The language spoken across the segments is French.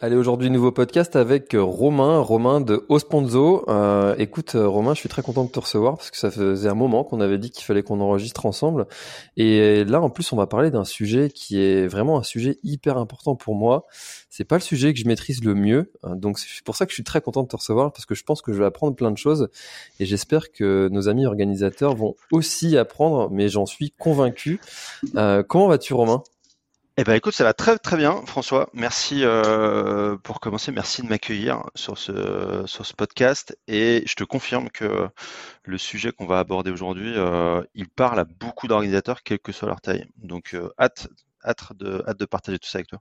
Allez, aujourd'hui, nouveau podcast avec Romain, Romain de Osponzo. Euh, écoute, Romain, je suis très content de te recevoir parce que ça faisait un moment qu'on avait dit qu'il fallait qu'on enregistre ensemble. Et là, en plus, on va parler d'un sujet qui est vraiment un sujet hyper important pour moi. C'est pas le sujet que je maîtrise le mieux. Hein, donc, c'est pour ça que je suis très content de te recevoir parce que je pense que je vais apprendre plein de choses et j'espère que nos amis organisateurs vont aussi apprendre, mais j'en suis convaincu. Euh, comment vas-tu, Romain? Eh ben écoute, ça va très très bien, François. Merci euh, pour commencer, merci de m'accueillir sur ce sur ce podcast et je te confirme que le sujet qu'on va aborder aujourd'hui, euh, il parle à beaucoup d'organisateurs, quelle que soit leur taille. Donc euh, hâte hâte de hâte de partager tout ça avec toi.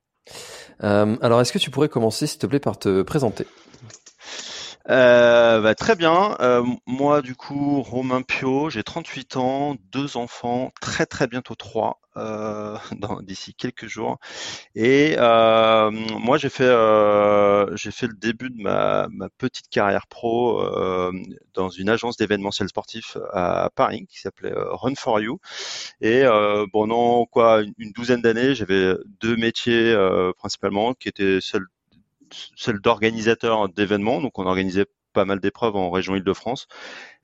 alors est-ce que tu pourrais commencer, s'il te plaît, par te présenter? Euh, bah, très bien. Euh, moi, du coup, Romain Pio, j'ai 38 ans, deux enfants, très très bientôt trois euh, d'ici quelques jours. Et euh, moi, j'ai fait euh, j'ai fait le début de ma, petite carrière pro dans une agence d'événementiel sportif à Paris qui s'appelait Run for You. Et pendant quoi une douzaine d'années, j'avais deux métiers principalement qui étaient celle celle d'organisateur d'événements. Donc, on organisait pas mal d'épreuves en région Île-de-France,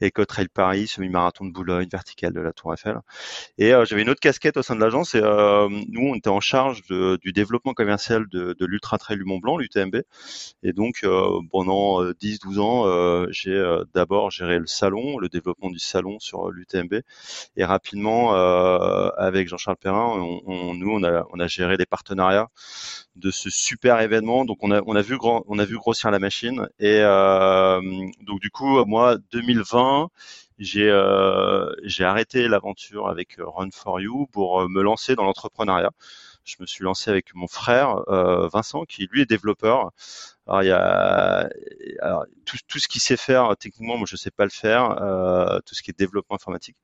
Eco Trail Paris, semi-marathon de Boulogne, vertical de la Tour Eiffel. Et euh, j'avais une autre casquette au sein de l'agence et euh, nous, on était en charge du développement commercial de, de l'Ultra Trail du Mont Blanc, l'UTMB. Et donc, euh, pendant 10-12 ans, j'ai d'abord géré le salon, le développement du salon sur l'UTMB. Et rapidement, avec Jean-Charles Perrin, on, nous, on a, on a géré les partenariats de ce super événement. Donc, on a, on a, vu, grand, on a vu grossir la machine. Et donc, du coup, moi, 2020, j'ai euh, j'ai arrêté l'aventure avec euh, Run for You pour euh, me lancer dans l'entrepreneuriat. Je me suis lancé avec mon frère Vincent, qui lui est développeur. Alors il y a tout, tout, ce qu'il sait faire techniquement, moi je sais pas le faire. tout ce qui est développement informatique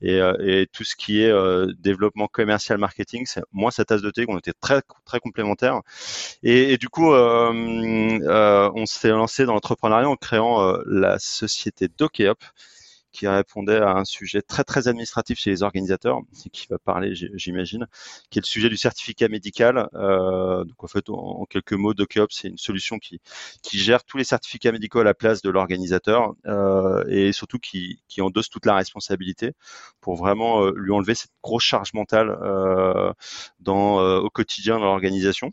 et, et tout ce qui est développement commercial marketing, c'est moi sa tasse de thé. On était très très complémentaires. Et, et du coup, on s'est lancé dans l'entrepreneuriat en créant la société Dokeop qui répondait à un sujet très très administratif chez les organisateurs, et qui va parler, j'imagine, qui est le sujet du certificat médical. Euh, donc en fait, en, quelques mots, DocOps, c'est une solution qui qui gère tous les certificats médicaux à la place de l'organisateur euh, et surtout qui qui endosse toute la responsabilité pour vraiment euh, lui enlever cette grosse charge mentale euh, dans euh, au quotidien dans l'organisation.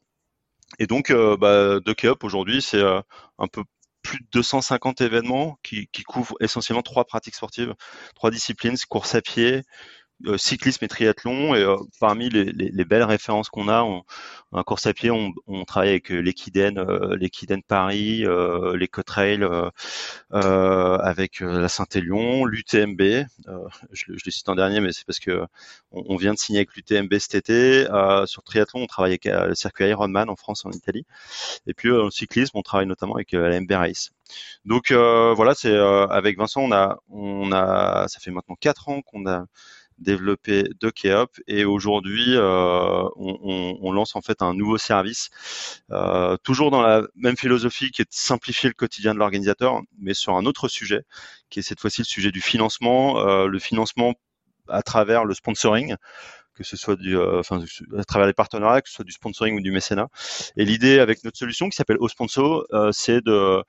Et donc, euh, bah, aujourd'hui, c'est un peu plus de 250 événements qui, couvrent essentiellement trois pratiques sportives, trois disciplines, course à pied, euh, cyclisme et triathlon. Et euh, parmi les, les, les, belles références qu'on a, on, en course à pied, on, on travaille avec euh, l'Equiden, euh, l'Equiden Paris, euh, l'Ecotrail, avec la Saint-Élion, l'UTMB. je, je le cite en dernier, mais c'est parce que on, vient de signer avec l'UTMB cet été. sur triathlon, on travaille avec le circuit Ironman en France, en Italie. Et puis en cyclisme, on travaille notamment avec la MB Race. Donc voilà, c'est avec Vincent, on a, on a, ça fait maintenant quatre ans qu'on a développé Dokeop et aujourd'hui euh, on, on, lance en fait un nouveau service, euh, toujours dans la même philosophie qui est de simplifier le quotidien de l'organisateur, mais sur un autre sujet qui est cette fois-ci le sujet du financement, euh, le financement à travers le sponsoring que ce soit du, euh, enfin, à travers les partenariats, que ce soit du sponsoring ou du mécénat. Et l'idée avec notre solution qui s'appelle Osponsor, euh, c'est de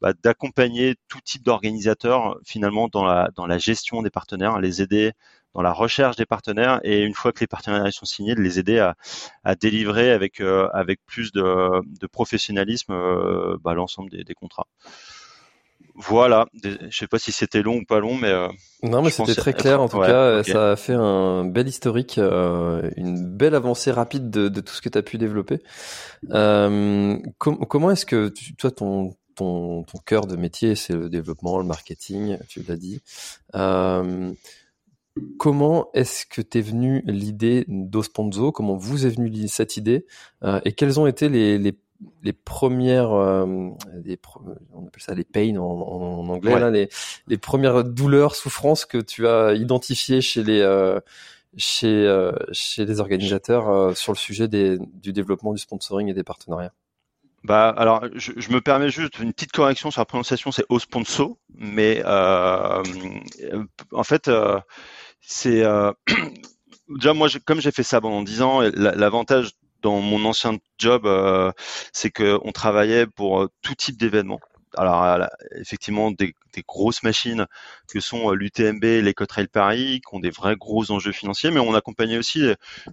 bah, d'accompagner tout type d'organisateurs finalement dans la dans la gestion des partenaires, les aider dans la recherche des partenaires et une fois que les partenariats sont signés, de les aider à, à délivrer avec euh, avec plus de, de professionnalisme euh, bah, l'ensemble des, des, contrats. Voilà, je sais pas si c'était long ou pas long, mais euh, non, mais c'était très clair en tout cas. Ça a fait un bel historique, euh, une belle avancée rapide de, de tout ce que tu as pu développer. Euh, com comment est-ce que tu, toi ton ton, ton cœur de métier, c'est le développement, le marketing, tu l'as dit. Euh, Comment est-ce que t'es venu l'idée d'Osponzo Comment vous est venue cette idée? Et quelles ont été les, les, les premières, euh, les, on appelle ça les pains en, en anglais, ouais. là, les, les, premières douleurs, souffrances que tu as identifiées chez les, euh, chez, euh, chez les organisateurs euh, sur le sujet des, du développement du sponsoring et des partenariats? Bah, alors, je, je, me permets juste une petite correction sur la prononciation, c'est Osponso, mais euh, en fait, c'est euh, déjà moi, comme j'ai fait ça pendant dix ans, l'avantage dans mon ancien job, c'est que on travaillait pour tout type d'événements alors effectivement des, grosses machines que sont euh, l'UTMB, les Cotrail Paris, qui ont des vrais gros enjeux financiers, mais on accompagnait aussi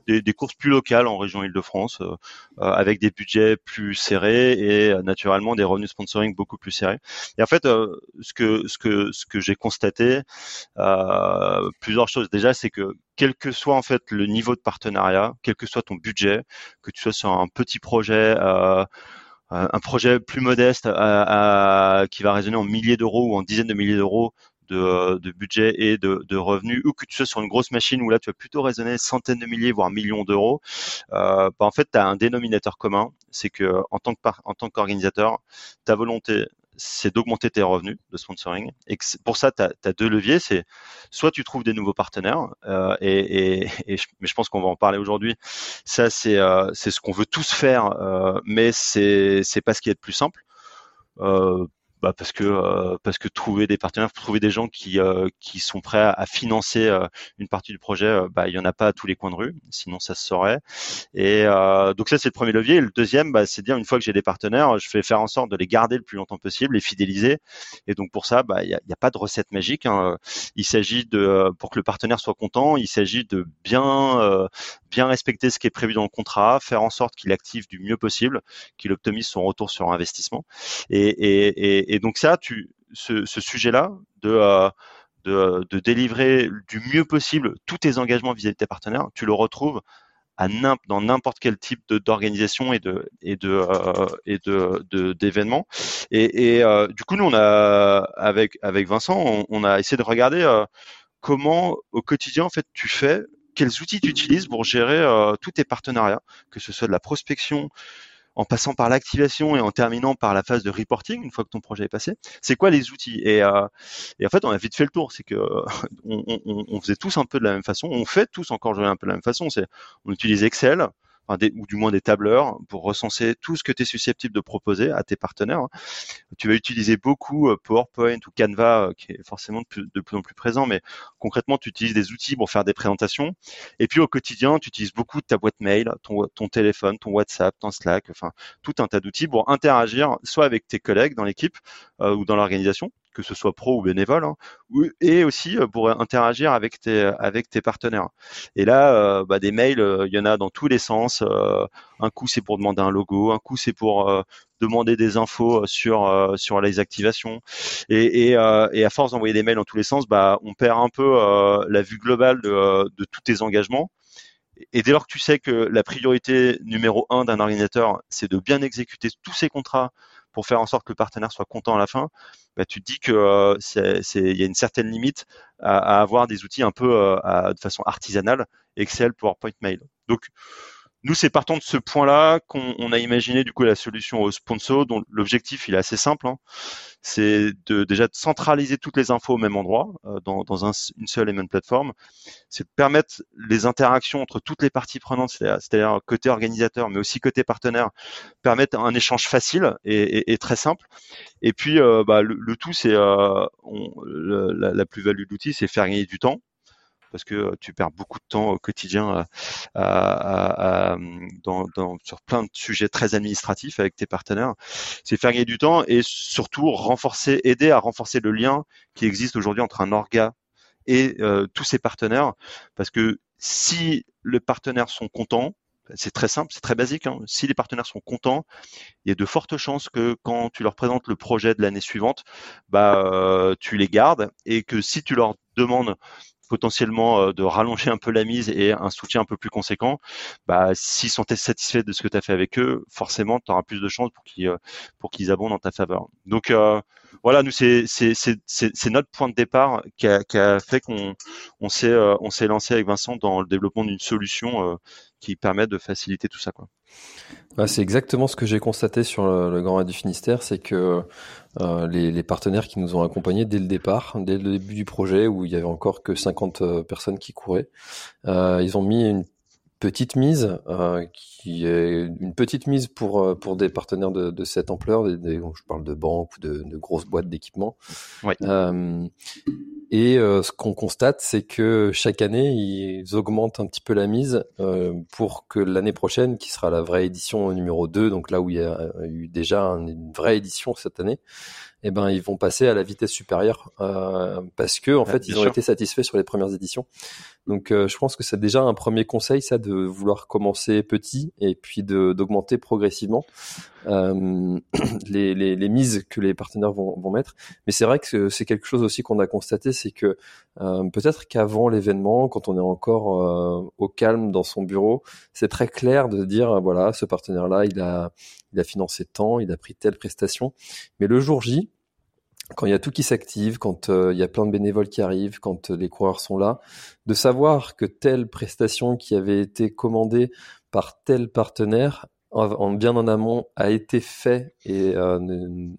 des, courses plus locales en région Île-de-France, euh, euh, avec des budgets plus serrés et naturellement des revenus sponsoring beaucoup plus serrés. Et en fait, ce que ce que ce que j'ai constaté, plusieurs choses. Déjà, c'est que quel que soit en fait le niveau de partenariat, quel que soit ton budget, que tu sois sur un petit projet un projet plus modeste qui va résonner en milliers d'euros ou en dizaines de milliers d'euros de, budget et de, revenus, ou que tu sois sur une grosse machine où là tu vas plutôt raisonner centaines de milliers, voire millions d'euros, euh, bah, en fait tu as un dénominateur commun, c'est que en tant qu'organisateur, ta volonté c'est d'augmenter tes revenus de sponsoring. Et pour ça, tu as, deux leviers. C'est soit tu trouves des nouveaux partenaires, euh, et, je, mais je pense qu'on va en parler aujourd'hui. Ça, c'est euh, ce qu'on veut tous faire, euh, mais c'est pas ce qui est le plus simple. Euh, bah parce que euh, parce que trouver des partenaires, trouver des gens qui euh, qui sont prêts à, financer euh, une partie du projet, bah il y en a pas à tous les coins de rue, sinon ça se saurait. Et donc ça c'est le premier levier. Le deuxième, bah, c'est dire une fois que j'ai des partenaires, je fais faire en sorte de les garder le plus longtemps possible, les fidéliser. Et donc pour ça, bah il y a, pas de recette magique. Hein. Il s'agit de pour que le partenaire soit content, il s'agit de bien bien respecter ce qui est prévu dans le contrat, faire en sorte qu'il active du mieux possible, qu'il optimise son retour sur investissement. Et, et, et et donc ça, tu, ce, sujet-là de, euh, de, de, délivrer du mieux possible tous tes engagements vis-à-vis de tes partenaires, tu le retrouves dans n'importe quel type d'organisation et de et de euh, et de d'événements. Et, euh, du coup, nous, on a avec avec Vincent, on, a essayé de regarder comment au quotidien en fait tu fais, quels outils tu utilises pour gérer tous tes partenariats, que ce soit de la prospection, en passant par l'activation et en terminant par la phase de reporting une fois que ton projet est passé. C'est quoi les outils? Et, euh, et, en fait, on a vite fait le tour. C'est que on, on, on, faisait tous un peu de la même façon. On fait tous encore un peu de la même façon. C'est on utilise Excel, ou du moins des tableurs pour recenser tout ce que tu es susceptible de proposer à tes partenaires. Hein. Tu vas utiliser beaucoup euh, PowerPoint ou Canva, euh, qui est forcément de plus, en plus présent, mais concrètement, tu utilises des outils pour faire des présentations. Et puis au quotidien, tu utilises beaucoup ta boîte mail, ton, ton téléphone, ton WhatsApp, ton Slack, enfin tout un tas d'outils pour interagir soit avec tes collègues dans l'équipe euh, ou dans l'organisation, que ce soit pro ou bénévole, hein, et aussi euh, pour interagir avec tes avec tes partenaires. Et là, euh, bah, des mails, euh, il y en a dans tous les sens. un coup, c'est pour demander un logo, un coup, c'est pour demander des infos sur sur les activations. Et, et, et à force d'envoyer des mails dans tous les sens, bah, on perd un peu la vue globale de, de tous tes engagements. Et dès lors que tu sais que la priorité numéro un d'un organisateur, c'est de bien exécuter tous ses contrats pour faire en sorte que le partenaire soit content à la fin, bah, tu te dis que euh, il y a une certaine limite à, avoir des outils un peu euh, de façon artisanale, Excel, PowerPoint, Mail. Donc nous, c'est partant de ce point-là qu'on a imaginé du coup la solution au sponsor, dont l'objectif il est assez simple. Hein. C'est de déjà de centraliser toutes les infos au même endroit, euh, dans, dans un, une seule et même plateforme. C'est de permettre les interactions entre toutes les parties prenantes, c'est-à-dire côté organisateur, mais aussi côté partenaire, permettre un échange facile et très simple. Et puis, euh, bah, le, tout, c'est euh, la, la plus-value de l'outil, c'est faire gagner du temps parce que euh, tu perds beaucoup de temps au quotidien à, dans, dans, sur plein de sujets très administratifs avec tes partenaires. C'est faire gagner du temps et surtout renforcer, aider à renforcer le lien qui existe aujourd'hui entre un orga et euh, tous ses partenaires, parce que si les partenaires sont contents, c'est très simple, c'est très basique. Hein. Si les partenaires sont contents, il y a de fortes chances que quand tu leur présentes le projet de l'année suivante, bah euh, tu les gardes et que si tu leur demandes potentiellement euh, de rallonger un peu la mise et un soutien un peu plus conséquent, bah, s'ils sont satisfaits de ce que tu as fait avec eux, forcément, tu auras plus de chances pour qu'ils euh, pour qu'ils abondent en ta faveur. Donc euh, voilà, nous c'est notre point de départ qui a, fait qu'on on s'est on s'est lancé avec Vincent dans le développement d'une solution qui permet de faciliter tout ça quoi. c'est exactement ce que j'ai constaté sur le, Grand Raid du Finistère, c'est que euh, les, partenaires qui nous ont accompagnés dès le départ, dès le début du projet où il y avait encore que 50 euh, personnes qui couraient, euh, ils ont mis une petite mise qui est une petite mise pour pour des partenaires de, cette ampleur, des, je parle de banques ou de, grosses boîtes d'équipement. Et ce qu'on constate, c'est que chaque année, ils augmentent un petit peu la mise pour que l'année prochaine, qui sera la vraie édition numéro 2, donc là où il y a eu déjà une vraie édition cette année, eh ben ils vont passer à la vitesse supérieure euh, parce que en fait ils ont été satisfaits sur les premières éditions. Donc euh, je pense que c'est déjà un premier conseil ça de vouloir commencer petit et puis d'augmenter progressivement euh, les, les, les, mises que les partenaires vont, vont mettre. Mais c'est vrai que c'est quelque chose aussi qu'on a constaté, c'est que euh, peut-être qu'avant l'événement, quand on est encore euh, au calme dans son bureau, c'est très clair de dire voilà ce partenaire là il a il a financé tant, il a pris telle prestation. Mais le jour J, quand il y a tout qui s'active, quand euh, il y a plein de bénévoles qui arrivent, quand euh, les coureurs sont là, de savoir que telle prestation qui avait été commandée par tel partenaire en, bien en amont a été fait et euh,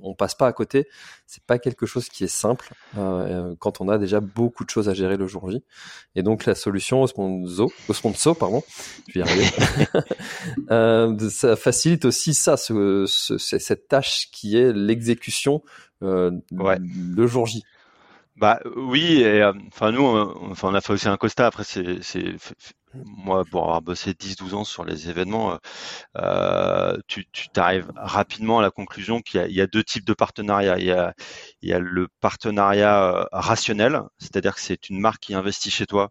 on passe pas à côté, c'est pas quelque chose qui est simple euh, quand on a déjà beaucoup de choses à gérer le jour J. Et donc la solution au sponsor, au sponsor pardon, je vais y arriver, euh, ça facilite aussi ça, ce, ce, cette tâche qui est l'exécution euh, le jour J. Bah oui, et euh, enfin nous, enfin on a fait aussi un constat. Après, c'est moi pour avoir bossé 10-12 ans sur les événements, euh, tu t'arrives rapidement à la conclusion qu'il y, a deux types de partenariats. Il y a, il y a le partenariat rationnel, c'est-à-dire que c'est une marque qui investit chez toi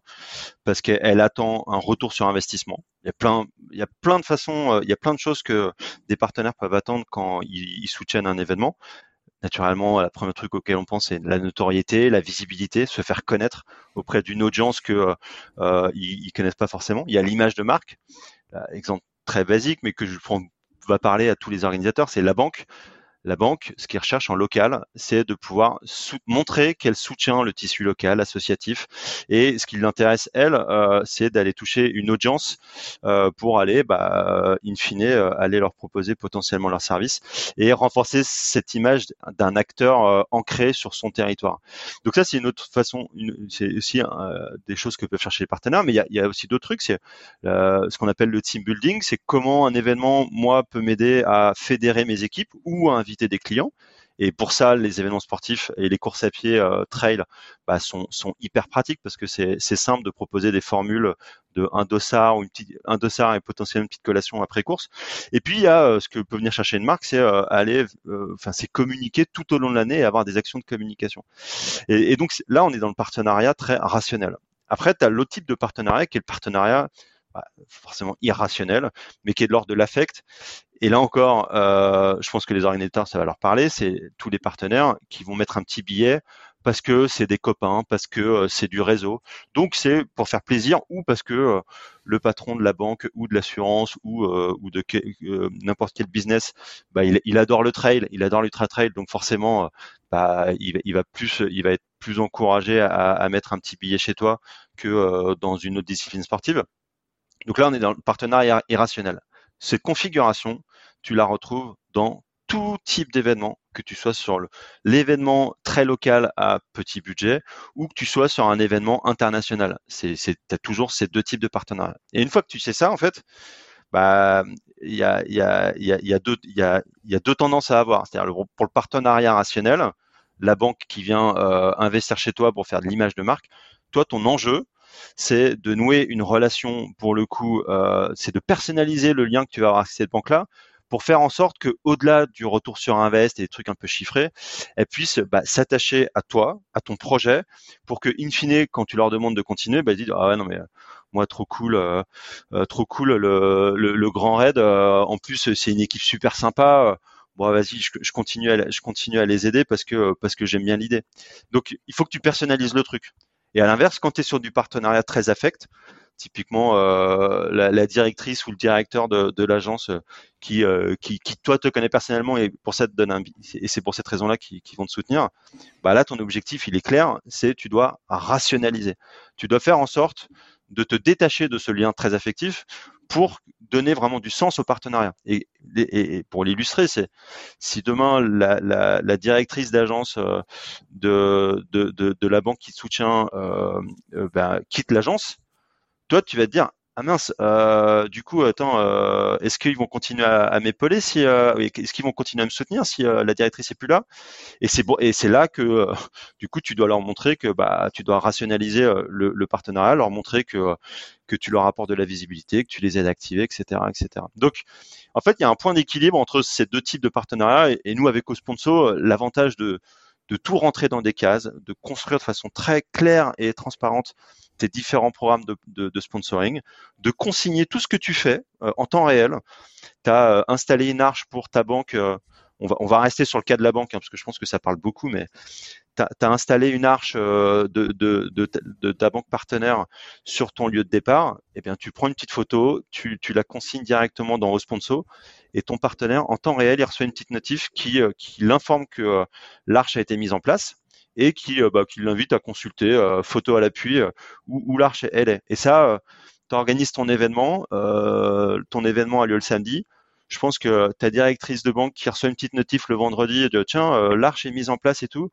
parce qu'elle attend un retour sur investissement. Il y a plein, il y a plein de façons, il y a plein de choses que des partenaires peuvent attendre quand ils soutiennent un événement naturellement, le premier truc auquel on pense, c'est la notoriété, la visibilité, se faire connaître auprès d'une audience que euh, euh ils, connaissent pas forcément. Il y a l'image de marque, exemple très basique, mais que je prends, va parler à tous les organisateurs, c'est la banque. La banque, ce qu'elle recherche en local, c'est de pouvoir montrer qu'elle soutient le tissu local, associatif. Et ce qui l'intéresse, elle, euh, c'est d'aller toucher une audience euh, pour aller, bah, in fine, euh, aller leur proposer potentiellement leur service et renforcer cette image d'un acteur ancré sur son territoire. Donc ça, c'est une autre façon, c'est aussi des choses que peuvent chercher les partenaires, mais il y a, y a aussi d'autres trucs. C'est ce qu'on appelle le team building, c'est comment un événement, moi, peut m'aider à fédérer mes équipes ou à inviter des clients. Et pour ça, les événements sportifs et les courses à pied euh, trail bah, sont, sont, hyper pratiques parce que c'est simple de proposer des formules de un dossard ou une petite, un et potentiellement une petite collation après course. Et puis il y a euh, ce que peut venir chercher une marque, c'est euh, aller, enfin c'est communiquer tout au long de l'année et avoir des actions de communication. Et, et, donc là, on est dans le partenariat très rationnel. Après, tu as l'autre type de partenariat qui est le partenariat bah, forcément irrationnel, mais qui est de l'ordre de l'affect. Et là encore, euh, je pense que les organisateurs, ça va leur parler, c'est tous les partenaires qui vont mettre un petit billet parce que c'est des copains, parce que euh, c'est du réseau. Donc c'est pour faire plaisir ou parce que euh, le patron de la banque ou de l'assurance ou, ou de n'importe quel business, bah, il, adore le trail, il adore l'ultra trail, donc forcément, bah, il, va plus, il va être plus encouragé à, à mettre un petit billet chez toi que dans une autre discipline sportive. Donc là, on est dans le partenariat irrationnel. Cette configuration, tu la retrouves dans tout type d'événement, que tu sois sur l'événement très local à petit budget ou que tu sois sur un événement international. Tu as toujours ces deux types de partenariats. Et une fois que tu sais ça, en fait, bah, il y a deux tendances à avoir. C'est-à-dire pour le partenariat rationnel, la banque qui vient euh, investir chez toi pour faire de l'image de marque, toi, ton enjeu, c'est de nouer une relation, pour le coup, euh, c'est de personnaliser le lien que tu vas avoir avec cette banque-là pour faire en sorte que au-delà du retour sur invest et des trucs un peu chiffrés, elle puisse bah, s'attacher à toi, à ton projet, pour que in fine, quand tu leur demandes de continuer, bah, ils disent ah ouais non mais moi trop cool, euh, euh, trop cool le, grand raid. en plus c'est une équipe super sympa. bon vas-y, je, je, continue à, je continue à les aider parce que parce que j'aime bien l'idée. Donc il faut que tu personnalises le truc. Et à l'inverse, quand tu es sur du partenariat très affect, typiquement euh, la, directrice ou le directeur de, l'agence euh, qui, euh, qui, qui, toi te connaît personnellement et pour ça te donne un et c'est pour cette raison-là qu'ils vont te soutenir. Bah là, ton objectif il est clair, c'est tu dois rationaliser. Tu dois faire en sorte de te détacher de ce lien très affectif pour donner vraiment du sens au partenariat. Et, pour l'illustrer, c'est si demain la, la, la directrice d'agence de, de, de, de, la banque qui te soutient euh, ben, quitte l'agence, tu vas te dire ah mince, euh, du coup, attends, euh, est-ce qu'ils vont continuer à, m'épauler si, euh, est-ce qu'ils vont continuer à me soutenir si la directrice est plus là? Et c'est bon, et c'est là que, du coup, tu dois leur montrer que bah, tu dois rationaliser le, partenariat, leur montrer que que tu leur apportes de la visibilité, que tu les aides à activer, etc., etc. Donc, en fait, il y a un point d'équilibre entre ces deux types de partenariats. Et, et nous, avec Osponso, l'avantage de de tout rentrer dans des cases, de construire de façon très claire et transparente tes différents programmes de, sponsoring, de consigner tout ce que tu fais euh, en temps réel. Tu as euh, installé une arche pour ta banque. Euh, on, va, on va rester sur le cas de la banque, hein, parce que je pense que ça parle beaucoup, mais tu as, installé une arche de, de, de, ta banque partenaire sur ton lieu de départ. Eh bien, tu prends une petite photo, tu, tu la consignes directement dans Responso et ton partenaire, en temps réel, il reçoit une petite notif qui, qui l'informe que l'arche a été mise en place et qui, euh, bah, qui l'invite à consulter euh, photo à l'appui euh, où, où l'arche elle est. Et ça, tu organises ton événement, ton événement a lieu le samedi. Je pense que ta directrice de banque qui reçoit une petite notif le vendredi dit tiens l'arche est mise en place et tout,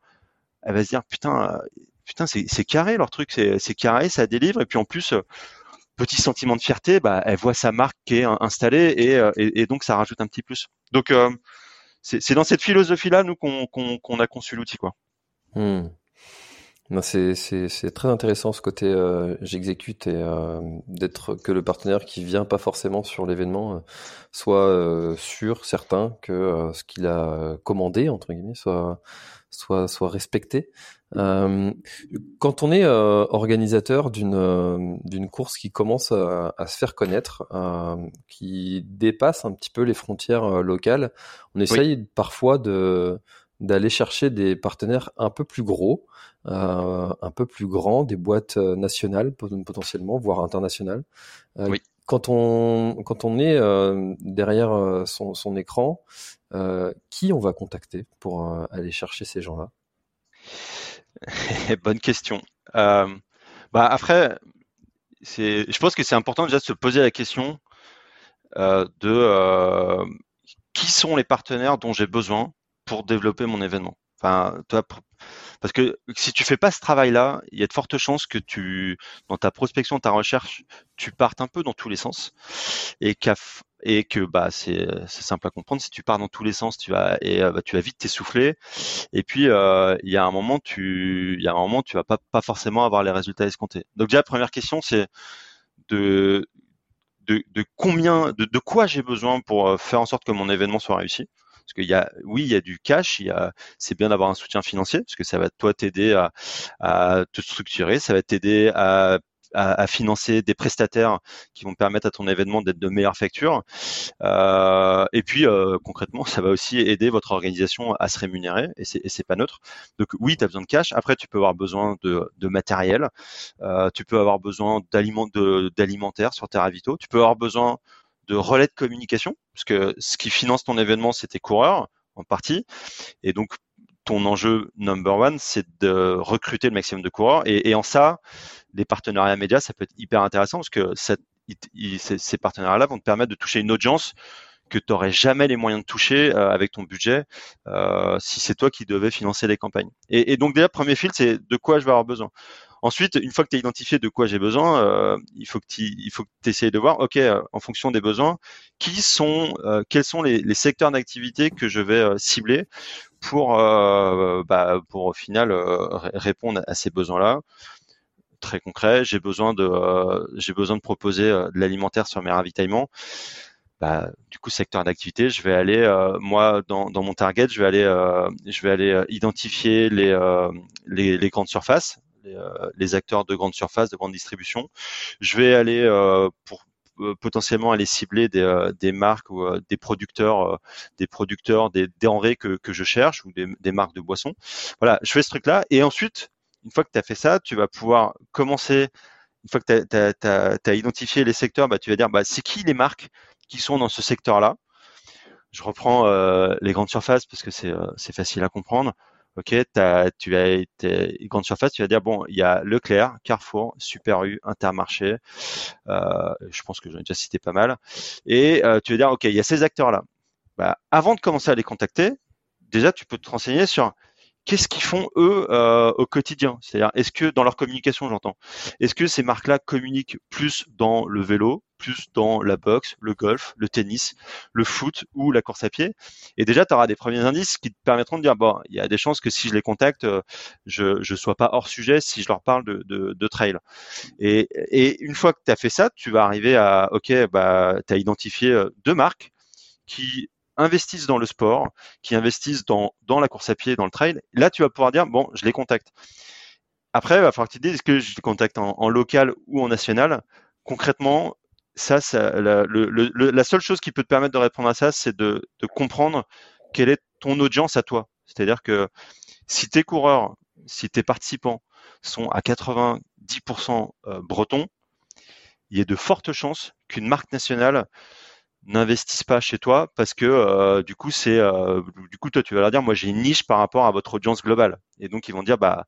elle va se dire putain putain c'est carré leur truc, c'est carré, ça délivre et puis en plus petit sentiment de fierté, bah, elle voit sa marque qui est installée et, donc ça rajoute un petit plus. Donc euh, c'est dans cette philosophie-là nous qu'on qu'on a conçu l'outil quoi. Hmm. C'est très intéressant ce côté euh, j'exécute et euh, d'être que le partenaire qui vient pas forcément sur l'événement euh, soit sûr, certain que ce qu'il a commandé entre guillemets soit soit soit respecté. quand on est organisateur d'une d'une course qui commence à, à se faire connaître, qui dépasse un petit peu les frontières locales, on essaye parfois de d'aller chercher des partenaires un peu plus gros, euh, un peu plus grands, des boîtes euh, nationales potentiellement, voire internationales. Euh, oui. Quand on quand on est derrière son, son écran, qui on va contacter pour aller chercher ces gens-là? Bonne question. bah après, je pense que c'est important déjà de se poser la question de qui sont les partenaires dont j'ai besoin pour développer mon événement. Parce que si tu fais pas ce travail-là, il y a de fortes chances que tu, dans ta prospection, ta recherche, tu partes un peu dans tous les sens et, et que bah c'est simple à comprendre. Si tu pars dans tous les sens, tu vas et euh, bah, tu vas vite t'essouffler. Et puis euh, il y a un moment, tu, il y a un moment, tu vas pas forcément avoir les résultats escomptés. Donc déjà, la première question, c'est de combien, de, de quoi j'ai besoin pour euh, faire en sorte que mon événement soit réussi? Parce qu'il y a, oui, il y a du cash, c'est bien d'avoir un soutien financier, parce que ça va toi t'aider à, te structurer, ça va t'aider à financer des prestataires qui vont permettre à ton événement d'être de meilleure facture. Euh, et puis euh, concrètement, ça va aussi aider votre organisation à se rémunérer et c'est, c'est pas neutre. Donc oui, tu as besoin de cash. Après, tu peux avoir besoin de, matériel. Euh, tu peux avoir besoin d'aliment, d'alimentaire sur tes ravitaux. Tu peux avoir besoin relais de communication, parce que ce qui finance ton événement, c'est tes coureurs en partie. Et donc, ton enjeu number one, c'est de recruter le maximum de coureurs. Et, en ça, les partenariats médias, ça peut être hyper intéressant parce que ces partenariats-là vont te permettre de toucher une audience que tu n'aurais jamais les moyens de toucher euh, avec ton budget euh, si c'est toi qui devais financer les campagnes. Et, et donc déjà, premier fil, c'est de quoi je vais avoir besoin. Ensuite, une fois que tu as identifié de quoi j'ai besoin, euh, il faut que tu il faut que essayes de voir, ok, euh, en fonction des besoins, qui sont, euh, quels sont les, les secteurs d'activité que je vais cibler pour, bah, pour au final répondre à ces besoins-là très concret. J'ai besoin de, j'ai besoin de proposer de l'alimentaire sur mes ravitaillements. Bah, du coup, secteur d'activité, je vais aller, moi, dans, dans, mon target, je vais aller, je vais aller identifier les, les, les grandes surfaces, euh, les, acteurs de grande surface, de grande distribution. Je vais aller euh, pour euh, potentiellement aller cibler des, marques ou des producteurs, des producteurs, des denrées que, que je cherche ou des, marques de boissons. Voilà, je fais ce truc-là et ensuite, une fois que tu as fait ça, tu vas pouvoir commencer une fois que tu as, identifié les secteurs, bah, tu vas dire bah, c'est qui les marques qui sont dans ce secteur-là? Je reprends les grandes surfaces parce que c'est facile à comprendre. Ok, as, tu as été grande surface, tu vas dire bon, il y a Leclerc, Carrefour, Super U, Intermarché. Euh, je pense que j'en ai déjà cité pas mal. Et euh, tu vas dire ok, il y a ces acteurs-là. Bah, avant de commencer à les contacter, déjà tu peux te renseigner sur qu'est-ce qu'ils font eux euh, au quotidien C'est-à-dire, est-ce que dans leur communication, j'entends, est-ce que ces marques-là communiquent plus dans le vélo, plus dans la boxe, le golf, le tennis, le foot ou la course à pied Et déjà, tu auras des premiers indices qui te permettront de dire, bon, il y a des chances que si je les contacte, euh, je ne sois pas hors sujet si je leur parle de, de, trail. Et, et, une fois que tu as fait ça, tu vas arriver à, ok, bah, tu as identifié euh, deux marques qui investissent dans le sport, qui investissent dans, dans la course à pied, dans le trail, là, tu vas pouvoir dire, bon, je les contacte. Après, il va falloir que tu te dises, est-ce que je les contacte en, local ou en national? Concrètement, ça, la, la, seule chose qui peut te permettre de répondre à ça, c'est de, de comprendre quelle est ton audience à toi. C'est-à-dire que si tes coureurs, si tes participants sont à 90% euh, bretons, il y a de fortes chances qu'une marque nationale n'investissent pas chez toi parce que euh, du coup c'est euh, du coup toi tu vas leur dire moi j'ai une niche par rapport à votre audience globale et donc ils vont dire bah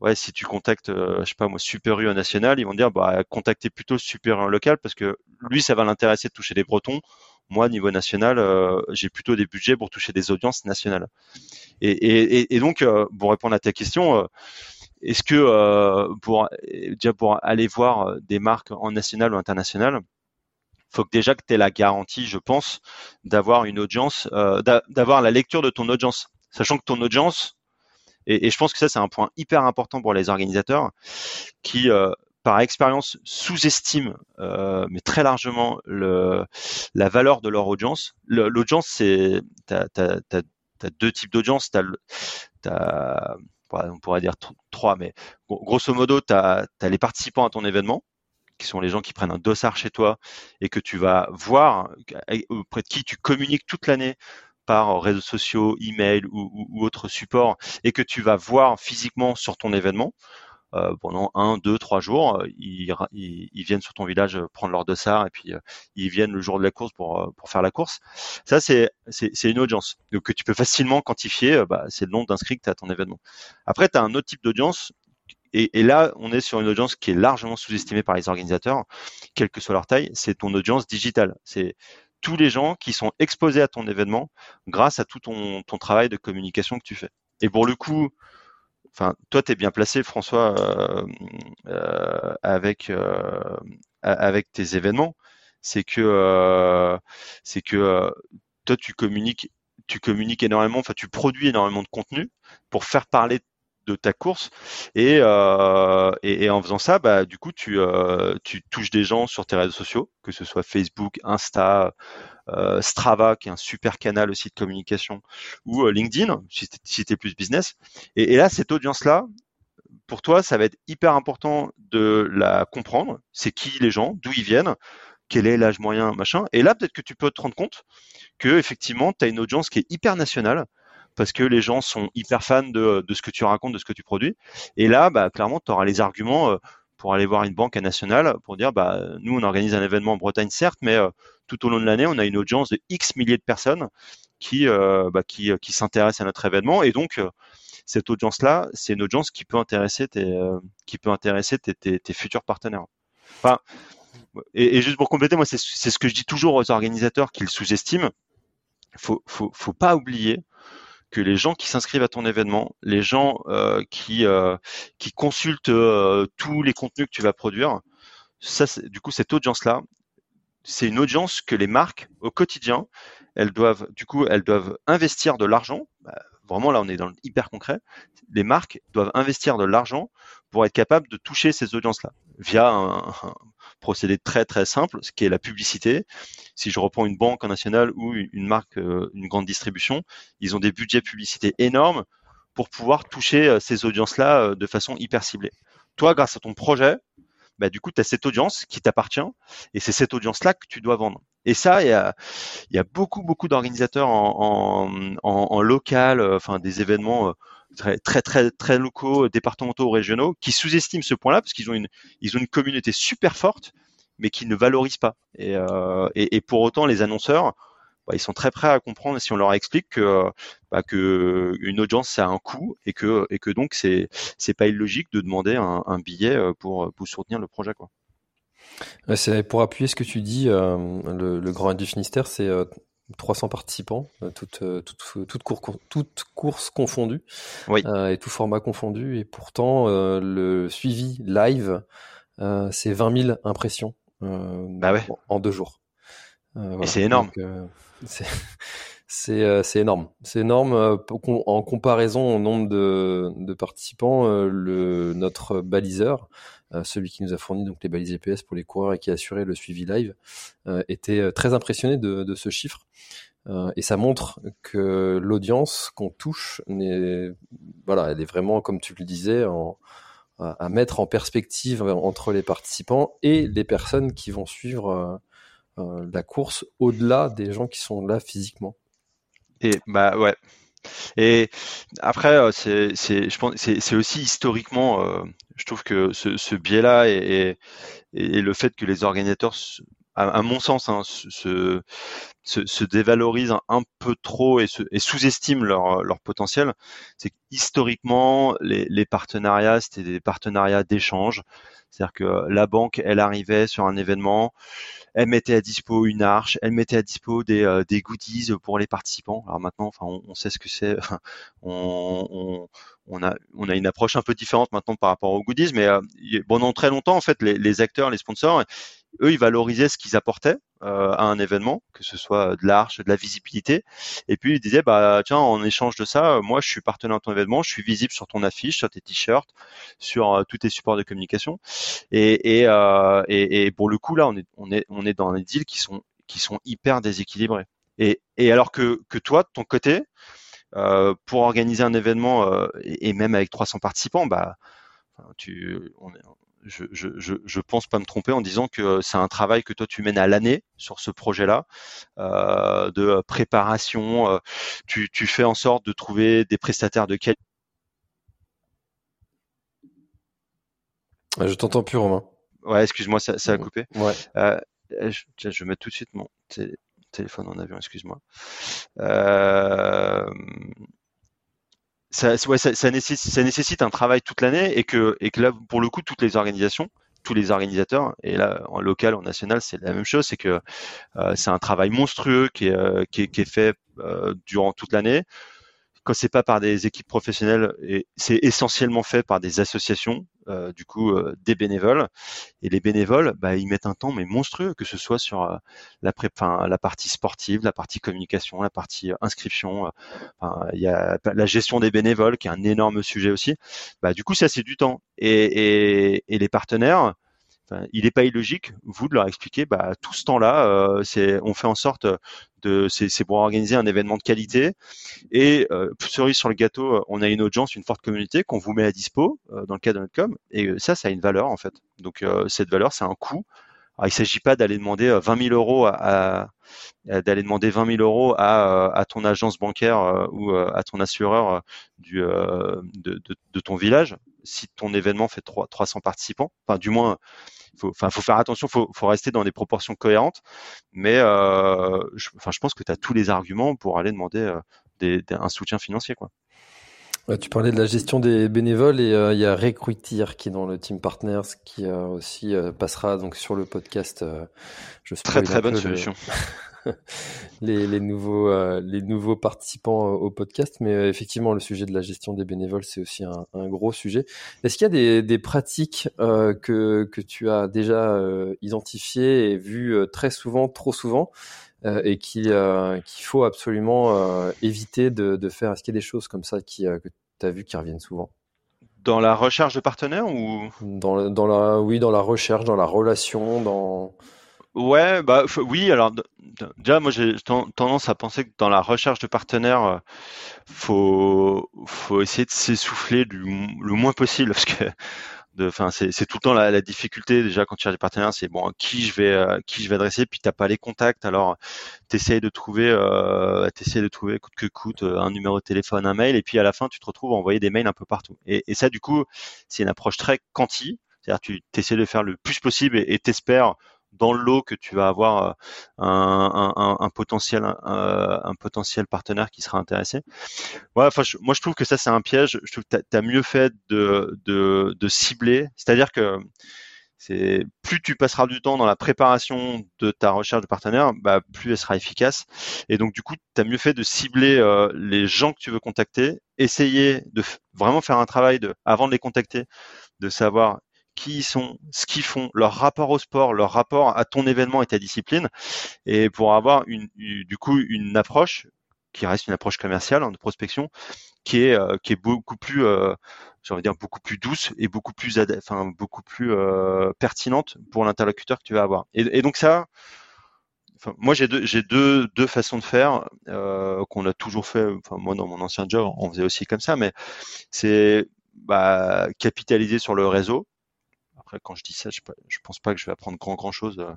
ouais si tu contactes euh, je sais pas moi Super U national ils vont dire bah contactez plutôt Super U local parce que lui ça va l'intéresser de toucher des Bretons. Moi niveau national j'ai plutôt des budgets pour toucher des audiences nationales. Et, et, et donc pour répondre à ta question est-ce que pour déjà pour aller voir des marques en national ou international faut que déjà que tu aies la garantie, je pense, d'avoir une audience, euh, d'avoir la lecture de ton audience, sachant que ton audience, et, je pense que ça c'est un point hyper important pour les organisateurs, qui euh, par expérience sous-estiment, euh, mais très largement, le, la valeur de leur audience. L'audience, c'est, t'as, as, deux types d'audience. T'as, on pourrait dire trois, mais grosso modo, tu as, les participants à ton événement, qui sont les gens qui prennent un dossard chez toi et que tu vas voir auprès de qui tu communiques toute l'année par réseaux sociaux, email ou, ou, autres supports et que tu vas voir physiquement sur ton événement. Euh, pendant un, deux, trois jours, euh, ils, viennent sur ton village prendre leur dossard et puis euh, ils viennent le jour de la course pour, pour faire la course. Ça, c'est, une audience donc, que tu peux facilement quantifier. Bah, c'est le nombre d'inscrits que tu à ton événement. Après, tu as un autre type d'audience et, là, on est sur une audience qui est largement sous-estimée par les organisateurs, quelle que soit leur taille. C'est ton audience digitale. Tous les gens qui sont exposés à ton événement grâce à tout ton, travail de communication que tu fais. Et pour le coup, enfin, toi, tu es bien placé, François, euh, euh, avec, euh, avec tes événements. C'est que, c'est que toi, tu communiques, tu communiques énormément, enfin, tu produis énormément de contenu pour faire parler de ta course. Euh, et, et, en faisant ça, bah, du coup, tu, euh, tu touches des gens sur tes réseaux sociaux, que ce soit Facebook, Insta, euh, Strava, qui est un super canal aussi de communication, ou LinkedIn, si tu plus business. Et, et là, cette audience-là, pour toi, ça va être hyper important de la comprendre. C'est qui les gens, d'où ils viennent, quel est l'âge moyen, machin. Et là, peut-être que tu peux te rendre compte que effectivement, tu as une audience qui est hyper nationale parce que les gens sont hyper fans de, de, ce que tu racontes, de ce que tu produis. Et là, bah, clairement, tu auras les arguments euh, pour aller voir une banque nationale pour dire, bah, nous, on organise un événement en Bretagne, certes, mais euh, tout au long de l'année, on a une audience de X milliers de personnes qui, euh, bah, qui, qui s'intéressent à notre événement. Et donc, cette audience-là, c'est une audience qui peut intéresser tes, qui peut intéresser tes, tes, futurs partenaires. Enfin, et, et, juste pour compléter, moi, c'est ce que je dis toujours aux organisateurs qu'ils sous-estiment. Faut, faut, faut pas oublier les gens qui s'inscrivent à ton événement, les gens euh, qui euh, qui consultent euh, tous les contenus que tu vas produire, ça, du coup, cette audience-là, c'est une audience que les marques au quotidien, elles doivent investir de l'argent. Bah, vraiment, là, on est dans le hyper concret. Les marques doivent investir de l'argent pour être capables de toucher ces audiences-là via un, procédé très très simple, ce qui est la publicité. Si je reprends une banque nationale ou une marque, euh, une grande distribution, ils ont des budgets publicité énormes pour pouvoir toucher euh, ces audiences-là euh, de façon hyper ciblée. Toi, grâce à ton projet, bah, du coup, tu as cette audience qui t'appartient et c'est cette audience-là que tu dois vendre. Et ça, il y a, beaucoup, beaucoup d'organisateurs en, en, local, enfin des événements très, très, très, locaux, départementaux, régionaux, qui sous-estiment ce point-là parce qu'ils ont une, ils ont une communauté super forte, mais qui ne valorisent pas. Et, euh, et, et pour autant, les annonceurs, bah, ils sont très prêts à comprendre si on leur explique que, bah, que une audience ça a un coût et que, et que donc c'est, c'est pas illogique de demander un, billet euh, pour, pour soutenir le projet, quoi. c'est pour appuyer ce que tu dis, euh, le, Grand du Finistère, c'est 300 participants, toutes toute, toute, cour, toute course confondue oui. et tout format confondu. Et pourtant, le suivi live, c'est 20 000 impressions bah ouais. en deux jours. Et c'est énorme. c'est c'est énorme. C'est énorme en comparaison au nombre de, de participants. le notre baliseur euh, celui qui nous a fourni donc les balises GPS pour les coureurs et qui a assuré le suivi live, euh, était euh, très impressionné de, ce chiffre. et ça montre que l'audience qu'on touche, voilà, elle est vraiment, comme tu le disais, à mettre en perspective entre les participants et les personnes qui vont suivre la course au-delà des gens qui sont là physiquement. Et bah ouais, et après, euh, c'est, aussi historiquement, euh, je trouve que ce, biais-là et, le fait que les organisateurs, à, mon sens, hein, se, se, se, dévalorisent un peu trop et, et sous-estiment leur, leur potentiel, c'est historiquement, les, les partenariats, c'était des partenariats d'échange. C'est-à-dire que la banque, elle arrivait sur un événement, elle mettait à dispo une arche, elle mettait à dispo des, euh, des goodies pour les participants. Alors maintenant, enfin, on, sait ce que c'est. on, on, on, a, on a une approche un peu différente maintenant par rapport aux goodies, mais euh, pendant très longtemps, en fait, les, les acteurs, les sponsors, eux, ils valorisaient ce qu'ils apportaient euh, à un événement, que ce soit de l'arche, de la visibilité. Et puis ils disaient, bah tiens, en échange de ça, moi, je suis partenaire de ton événement, je suis visible sur ton affiche, sur tes t-shirts, sur euh, tous tes supports de communication. Et, et, euh, et, et, pour le coup, là, on est, on est, on est dans des deals qui sont, qui sont hyper déséquilibrés. Et, et alors que, que toi, de ton côté, euh, pour organiser un événement euh, et, même avec 300 participants, bah, tu, on, je, je, je, pense pas me tromper en disant que c'est un travail que toi tu mènes à l'année sur ce projet-là euh, de préparation. Euh, tu, tu, fais en sorte de trouver des prestataires de qualité. Je t'entends plus, Romain. Ouais, excuse-moi, ça, ça, a coupé. Ouais. Euh, je, je vais mettre tout de suite mon téléphone en avion, excuse-moi. Euh, ça, ça, nécessite, un travail toute l'année et que, et que là, pour le coup, toutes les organisations, tous les organisateurs, et là, en local, en national, c'est la même chose, c'est que euh, c'est un travail monstrueux qui est, euh, fait euh, durant toute l'année. Quand c'est pas par des équipes professionnelles, c'est essentiellement fait par des associations, euh, du coup euh, des bénévoles. Et les bénévoles, bah, ils mettent un temps mais monstrueux, que ce soit sur euh, la, la partie sportive, la partie communication, la partie inscription. Il y a la gestion des bénévoles qui est un énorme sujet aussi. Bah, du coup, ça c'est du temps. Et, et, et les partenaires, il n'est pas illogique, vous, de leur expliquer, bah, tout ce temps-là, euh, on fait en sorte de, c'est, pour organiser un événement de qualité. Et euh, cerise sur le gâteau, on a une audience, une forte communauté qu'on vous met à dispo euh, dans le cadre de notre com. Et ça, ça a une valeur en fait. Donc cette valeur, c'est un coût. Il s'agit pas d'aller demander 20 000 euros à, d'aller demander 20 000 euros à, à ton agence bancaire ou à ton assureur du, de, de, ton village si ton événement fait 3, 300 participants. Enfin, du moins, faut, enfin, faut faire attention, faut, faut rester dans des proportions cohérentes. Mais euh, je, enfin, je pense que tu as tous les arguments pour aller demander euh, des, un soutien financier, quoi. Tu parlais de la gestion des bénévoles et euh, il y a Recruitir qui est dans le team partners qui euh, aussi passera donc sur le podcast. je très très bonne solution. les, nouveaux, euh, les nouveaux participants au podcast. Mais euh, effectivement, le sujet de la gestion des bénévoles, c'est aussi un, gros sujet. Est-ce qu'il y a des, pratiques euh, que, que tu as déjà identifiées et vues très souvent, trop souvent, et qu'il faut absolument éviter de, faire Est-ce qu'il y a des choses comme ça qui, que tu as vues qui reviennent souvent dans la recherche de partenaires ou? Dans, dans la oui dans la recherche dans la relation dans Ouais, bah oui. Alors déjà, moi j'ai tendance à penser que dans la recherche de partenaires, euh, faut faut essayer de s'essouffler le moins possible parce que enfin c'est tout le temps la, difficulté déjà quand tu cherches des partenaires, c'est bon qui je vais euh, qui je vais adresser, puis t'as pas les contacts, alors t'essayes de trouver euh, de trouver coûte que coûte un numéro de téléphone, un mail, et puis à la fin tu te retrouves à envoyer des mails un peu partout. Et, et ça du coup c'est une approche très quanti, c'est-à-dire tu essaies de faire le plus possible et t'espères dans le lot que tu vas avoir euh, un, potentiel euh, un, potentiel partenaire qui sera intéressé. Moi je trouve que ça c'est un piège. Je trouve que tu as, mieux fait de cibler, c'est-à-dire que c'est plus tu passeras du temps dans la préparation de ta recherche de partenaire, bah, plus elle sera efficace. Et donc du coup, tu as mieux fait de cibler euh, les gens que tu veux contacter, essayer de vraiment faire un travail de, avant de les contacter, de savoir qui ils sont, ce qu'ils font, leur rapport au sport, leur rapport à ton événement et ta discipline, et pour avoir une, du coup une approche qui reste une approche commerciale hein, de prospection, qui est euh, qui est beaucoup plus euh, j'ai envie de dire beaucoup plus douce et beaucoup plus enfin beaucoup plus euh, pertinente pour l'interlocuteur que tu vas avoir. Et, donc ça, moi j'ai deux deux deux façons de faire euh, qu'on a toujours fait. Moi dans mon ancien job on faisait aussi comme ça, mais c'est bah, capitaliser sur le réseau. Après, quand je dis ça, je, je pense pas que je vais apprendre grand grand chose euh,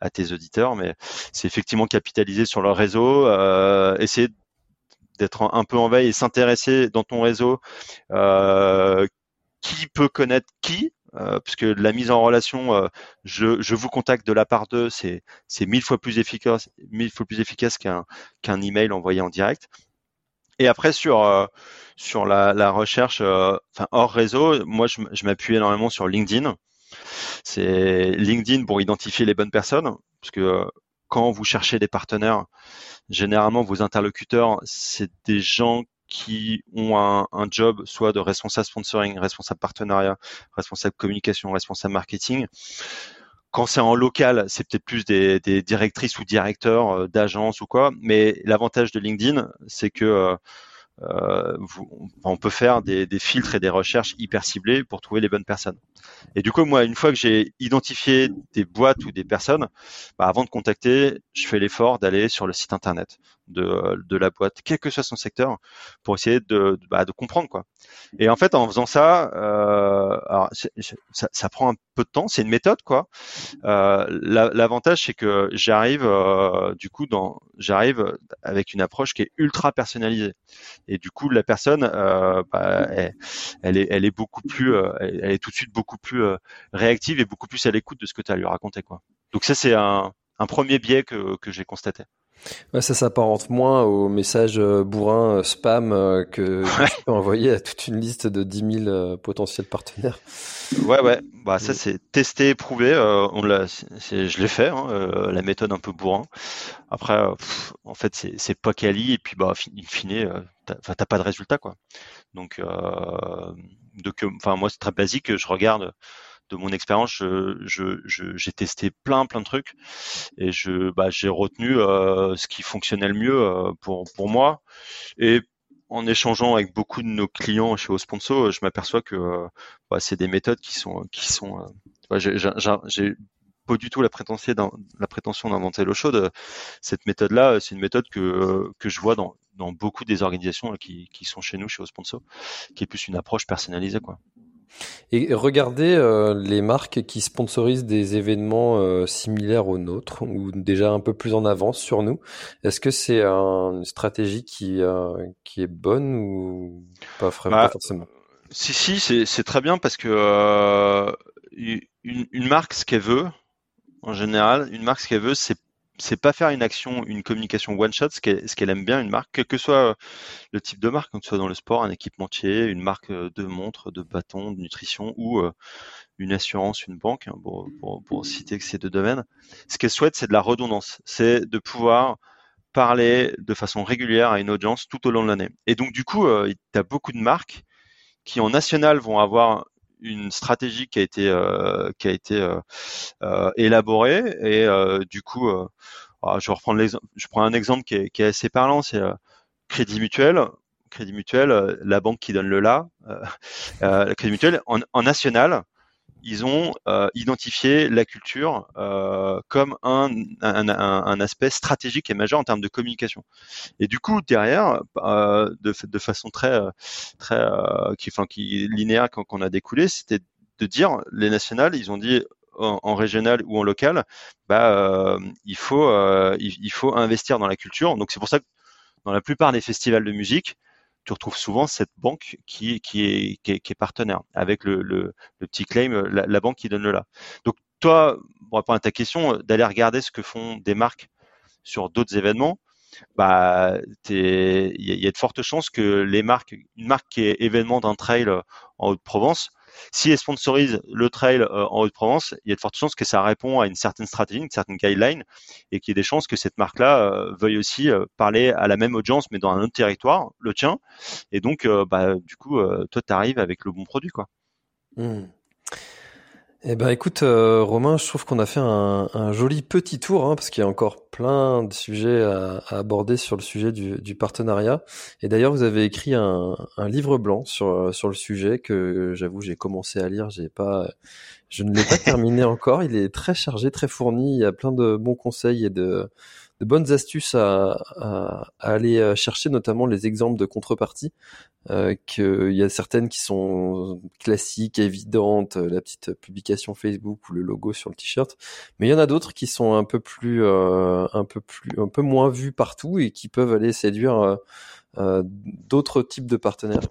à tes auditeurs, mais c'est effectivement capitaliser sur le réseau, euh, essayer d'être un peu en veille et s'intéresser dans ton réseau euh, qui peut connaître qui, euh, puisque la mise en relation, je, vous contacte de la part d'eux, c'est mille fois plus efficace, mille fois plus efficace qu'un qu'un email envoyé en direct. Et après sur sur la, recherche, enfin hors réseau, moi je m'appuie énormément sur LinkedIn. C'est LinkedIn pour identifier les bonnes personnes, parce que quand vous cherchez des partenaires, généralement vos interlocuteurs, c'est des gens qui ont un, job soit de responsable sponsoring, responsable partenariat, responsable communication, responsable marketing. Quand c'est en local, c'est peut-être plus des, directrices ou directeurs euh, d'agence ou quoi. Mais l'avantage de LinkedIn, c'est que euh, on peut faire des, filtres et des recherches hyper ciblées pour trouver les bonnes personnes. Et du coup, moi, une fois que j'ai identifié des boîtes ou des personnes, bah, avant de contacter, je fais l'effort d'aller sur le site internet de, de, la boîte, quel que soit son secteur, pour essayer de, bah, de comprendre quoi. Et en fait, en faisant ça, euh, alors, ça, ça, prend un peu de temps, c'est une méthode quoi. Euh, L'avantage, c'est que j'arrive euh, du coup dans, j'arrive avec une approche qui est ultra personnalisée. Et du coup, la personne, euh, bah, elle, est, elle est beaucoup plus, euh, elle est tout de suite beaucoup plus euh, réactive et beaucoup plus à l'écoute de ce que tu as à lui raconter quoi. Donc ça, c'est un, un premier biais que, que j'ai constaté. Ouais, ça s'apparente moins au message euh, bourrin euh, spam euh, que tu peux envoyer à toute une liste de 10 000 potentiels partenaires. Ouais, ouais. Bah ça mm. c'est testé, prouvé. on l'a, je l'ai fait. Hein, la méthode un peu bourrin. Après, en fait, c'est, pas quali et puis bah, in fine, t'as, t'as pas de résultat quoi. Donc, moi c'est très basique. Je regarde de mon expérience, j'ai testé plein plein de trucs et je bah, j'ai retenu euh, ce qui fonctionnait le mieux euh, pour pour moi et en échangeant avec beaucoup de nos clients chez Osponso, je m'aperçois que euh, bah, c'est des méthodes qui sont qui sont j'ai, pas du tout la prétention la prétention d'inventer l'eau chaude. Cette méthode-là, c'est une méthode que que je vois dans dans beaucoup des organisations qui, qui sont chez nous chez Osponso, qui est plus une approche personnalisée quoi. Et regardez euh, les marques qui sponsorisent des événements euh, similaires aux nôtres ou déjà un peu plus en avance sur nous. Est-ce que c'est une stratégie qui, euh, qui est bonne ou pas, bah, forcément? Si, si, c'est très bien parce que une, une, marque, ce qu'elle veut, en général, une marque, ce qu'elle veut, c'est c'est pas faire une action, une communication one shot, ce qu'elle aime bien une marque, quel que soit euh, le type de marque, que ce soit dans le sport, un équipementier, une marque euh, de montre, de bâton, de nutrition ou euh, une assurance, une banque, hein, pour, pour, citer ces deux domaines. Ce qu'elle souhaite, c'est de la redondance, c'est de pouvoir parler de façon régulière à une audience tout au long de l'année. Et donc du coup, il y a beaucoup de marques qui en national vont avoir une stratégie qui a été euh, qui a été euh, euh, élaborée et du coup ah, je vais reprendre l'exemple je prends un exemple qui est, qui est assez parlant c'est Crédit Mutuel. Crédit Mutuel la banque qui donne le là Crédit Mutuel en, en national ils ont euh, identifié la culture euh, comme un, un, un, aspect stratégique et majeur en termes de communication. Et du coup, derrière, euh, de, de, façon très, très, euh, qui, enfin, qui linéaire qu'on a découlé, c'était de dire les nationales, ils ont dit en, régional ou en local, bah, euh, il faut, il, faut investir dans la culture. Donc c'est pour ça que dans la plupart des festivals de musique, tu retrouves souvent cette banque qui, qui, est, qui, est, partenaire avec le, le, petit claim, la, la, banque qui donne le là. Donc toi, pour répondre à ta question, d'aller regarder ce que font des marques sur d'autres événements, bah, il y, a de fortes chances que les marques, une marque qui est événement d'un trail en Haute-Provence, si elle sponsorise le trail euh, en Haute-Provence, il y a de fortes chances que ça répond à une certaine stratégie, une certaine guideline, et qu'il y ait des chances que cette marque-là euh, veuille aussi parler à la même audience, mais dans un autre territoire, le tien. Et donc, bah, du coup, toi, tu arrives avec le bon produit, quoi. Mmh. Eh ben écoute euh, Romain, je trouve qu'on a fait un, joli petit tour hein, parce qu'il y a encore plein de sujets à, aborder sur le sujet du, partenariat. Et d'ailleurs vous avez écrit un, livre blanc sur sur le sujet que j'avoue j'ai commencé à lire, j'ai pas, je ne l'ai pas terminé encore. Il est très chargé, très fourni. Il y a plein de bons conseils et de de bonnes astuces à, à, aller euh, chercher, notamment les exemples de contrepartie. Euh, qu'il y a certaines qui sont classiques, évidentes, la petite publication Facebook ou le logo sur le t-shirt, mais il y en a d'autres qui sont un peu plus, euh, un peu plus, un peu moins vues partout et qui peuvent aller séduire euh, euh d'autres types de partenaires.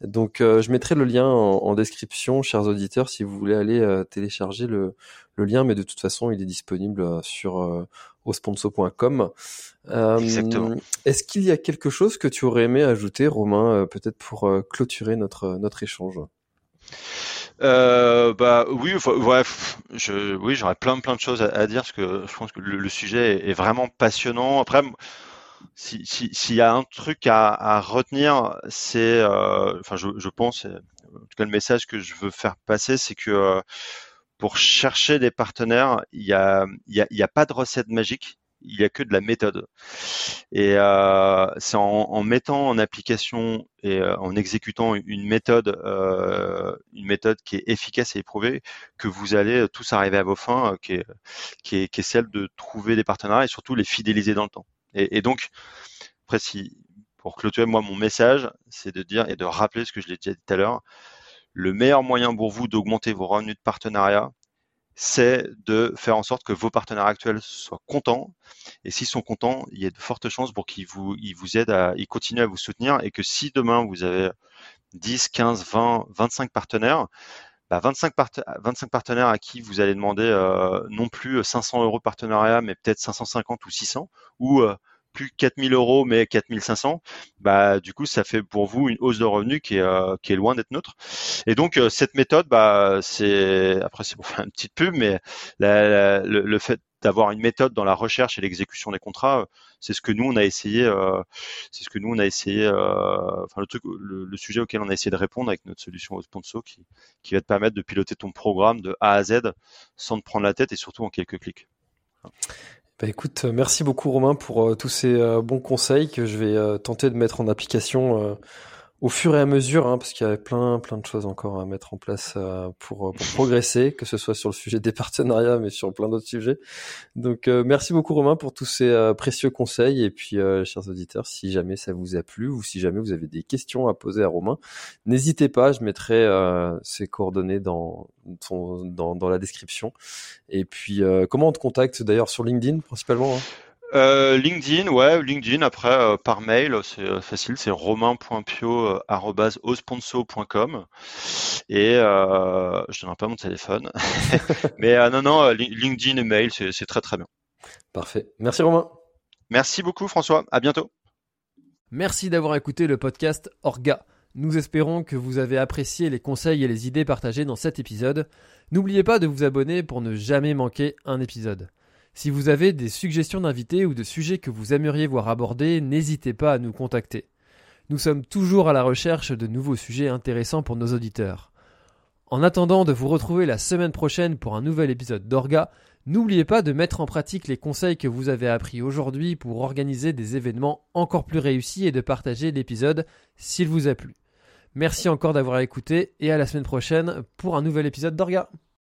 Donc, euh, je mettrai le lien en, en, description, chers auditeurs, si vous voulez aller télécharger le, le, lien, mais de toute façon, il est disponible sur au sponsor.com. Euh, Est-ce qu'il y a quelque chose que tu aurais aimé ajouter, Romain, euh, peut-être pour euh, clôturer notre notre échange? Euh, bah oui, bref, je, oui, j'aurais plein plein de choses à, dire parce que je pense que le, sujet est, vraiment passionnant. Après, s'il si, y a un truc à, retenir, c'est, euh, enfin, je, pense, en tout cas, le message que je veux faire passer, c'est que pour chercher des partenaires, il n'y a, y a, y a pas de recette magique, il n'y a que de la méthode. Et euh, c'est en, en, mettant en application et euh, en exécutant une méthode, euh, une méthode qui est efficace et éprouvée, que vous allez tous arriver à vos fins, euh, qui, est, qui, est, qui, est, celle de trouver des partenaires et surtout les fidéliser dans le temps. Et, donc, pour clôturer moi mon message, c'est de dire et de rappeler ce que je l'ai dit tout à l'heure, le meilleur moyen pour vous d'augmenter vos revenus de partenariat, c'est de faire en sorte que vos partenaires actuels soient contents. Et s'ils sont contents, il y a de fortes chances pour qu'ils vous, vous aident à, ils continuent à vous soutenir et que si demain vous avez 10, 15, 20, 25 partenaires, bah 25, 25 partenaires à qui vous allez demander euh, non plus 500 euros de partenariat, mais peut-être 550 ou 600, ou euh, plus 4000 euros mais 4500, bah du coup ça fait pour vous une hausse de revenus qui est, euh, qui est loin d'être neutre. Et donc euh, cette méthode, bah c'est après c'est pour faire une petite pub, mais le, fait d'avoir une méthode dans la recherche et l'exécution des contrats, c'est ce que nous on a essayé, euh, c'est ce que nous on a essayé, enfin le truc, le, sujet auquel on a essayé de répondre avec notre solution Sponso qui, qui va te permettre de piloter ton programme de A à Z sans te prendre la tête et surtout en quelques clics. Bah écoute, euh, merci beaucoup Romain pour euh, tous ces euh, bons conseils que je vais tenter de mettre en application au fur et à mesure, hein, parce qu'il y a plein plein de choses encore à mettre en place euh, pour, pour, progresser, que ce soit sur le sujet des partenariats, mais sur plein d'autres sujets. Donc euh, merci beaucoup Romain pour tous ces euh, précieux conseils et puis chers auditeurs, si jamais ça vous a plu ou si jamais vous avez des questions à poser à Romain, n'hésitez pas, je mettrai ses coordonnées dans, dans, dans la description. Et puis comment on te contacte d'ailleurs sur LinkedIn principalement hein? Euh, LinkedIn, ouais, LinkedIn. Après, euh, par mail, c'est euh, facile, c'est romain.pio@osponso.com et euh, je donnerai pas mon téléphone, mais non, non, LinkedIn et mail, c'est très très bien. Parfait. Merci Romain. Merci beaucoup François. À bientôt. Merci d'avoir écouté le podcast Orga. Nous espérons que vous avez apprécié les conseils et les idées partagées dans cet épisode. N'oubliez pas de vous abonner pour ne jamais manquer un épisode. Si vous avez des suggestions d'invités ou de sujets que vous aimeriez voir abordés, n'hésitez pas à nous contacter. Nous sommes toujours à la recherche de nouveaux sujets intéressants pour nos auditeurs. En attendant de vous retrouver la semaine prochaine pour un nouvel épisode d'Orga, n'oubliez pas de mettre en pratique les conseils que vous avez appris aujourd'hui pour organiser des événements encore plus réussis et de partager l'épisode s'il vous a plu. Merci encore d'avoir écouté et à la semaine prochaine pour un nouvel épisode d'Orga.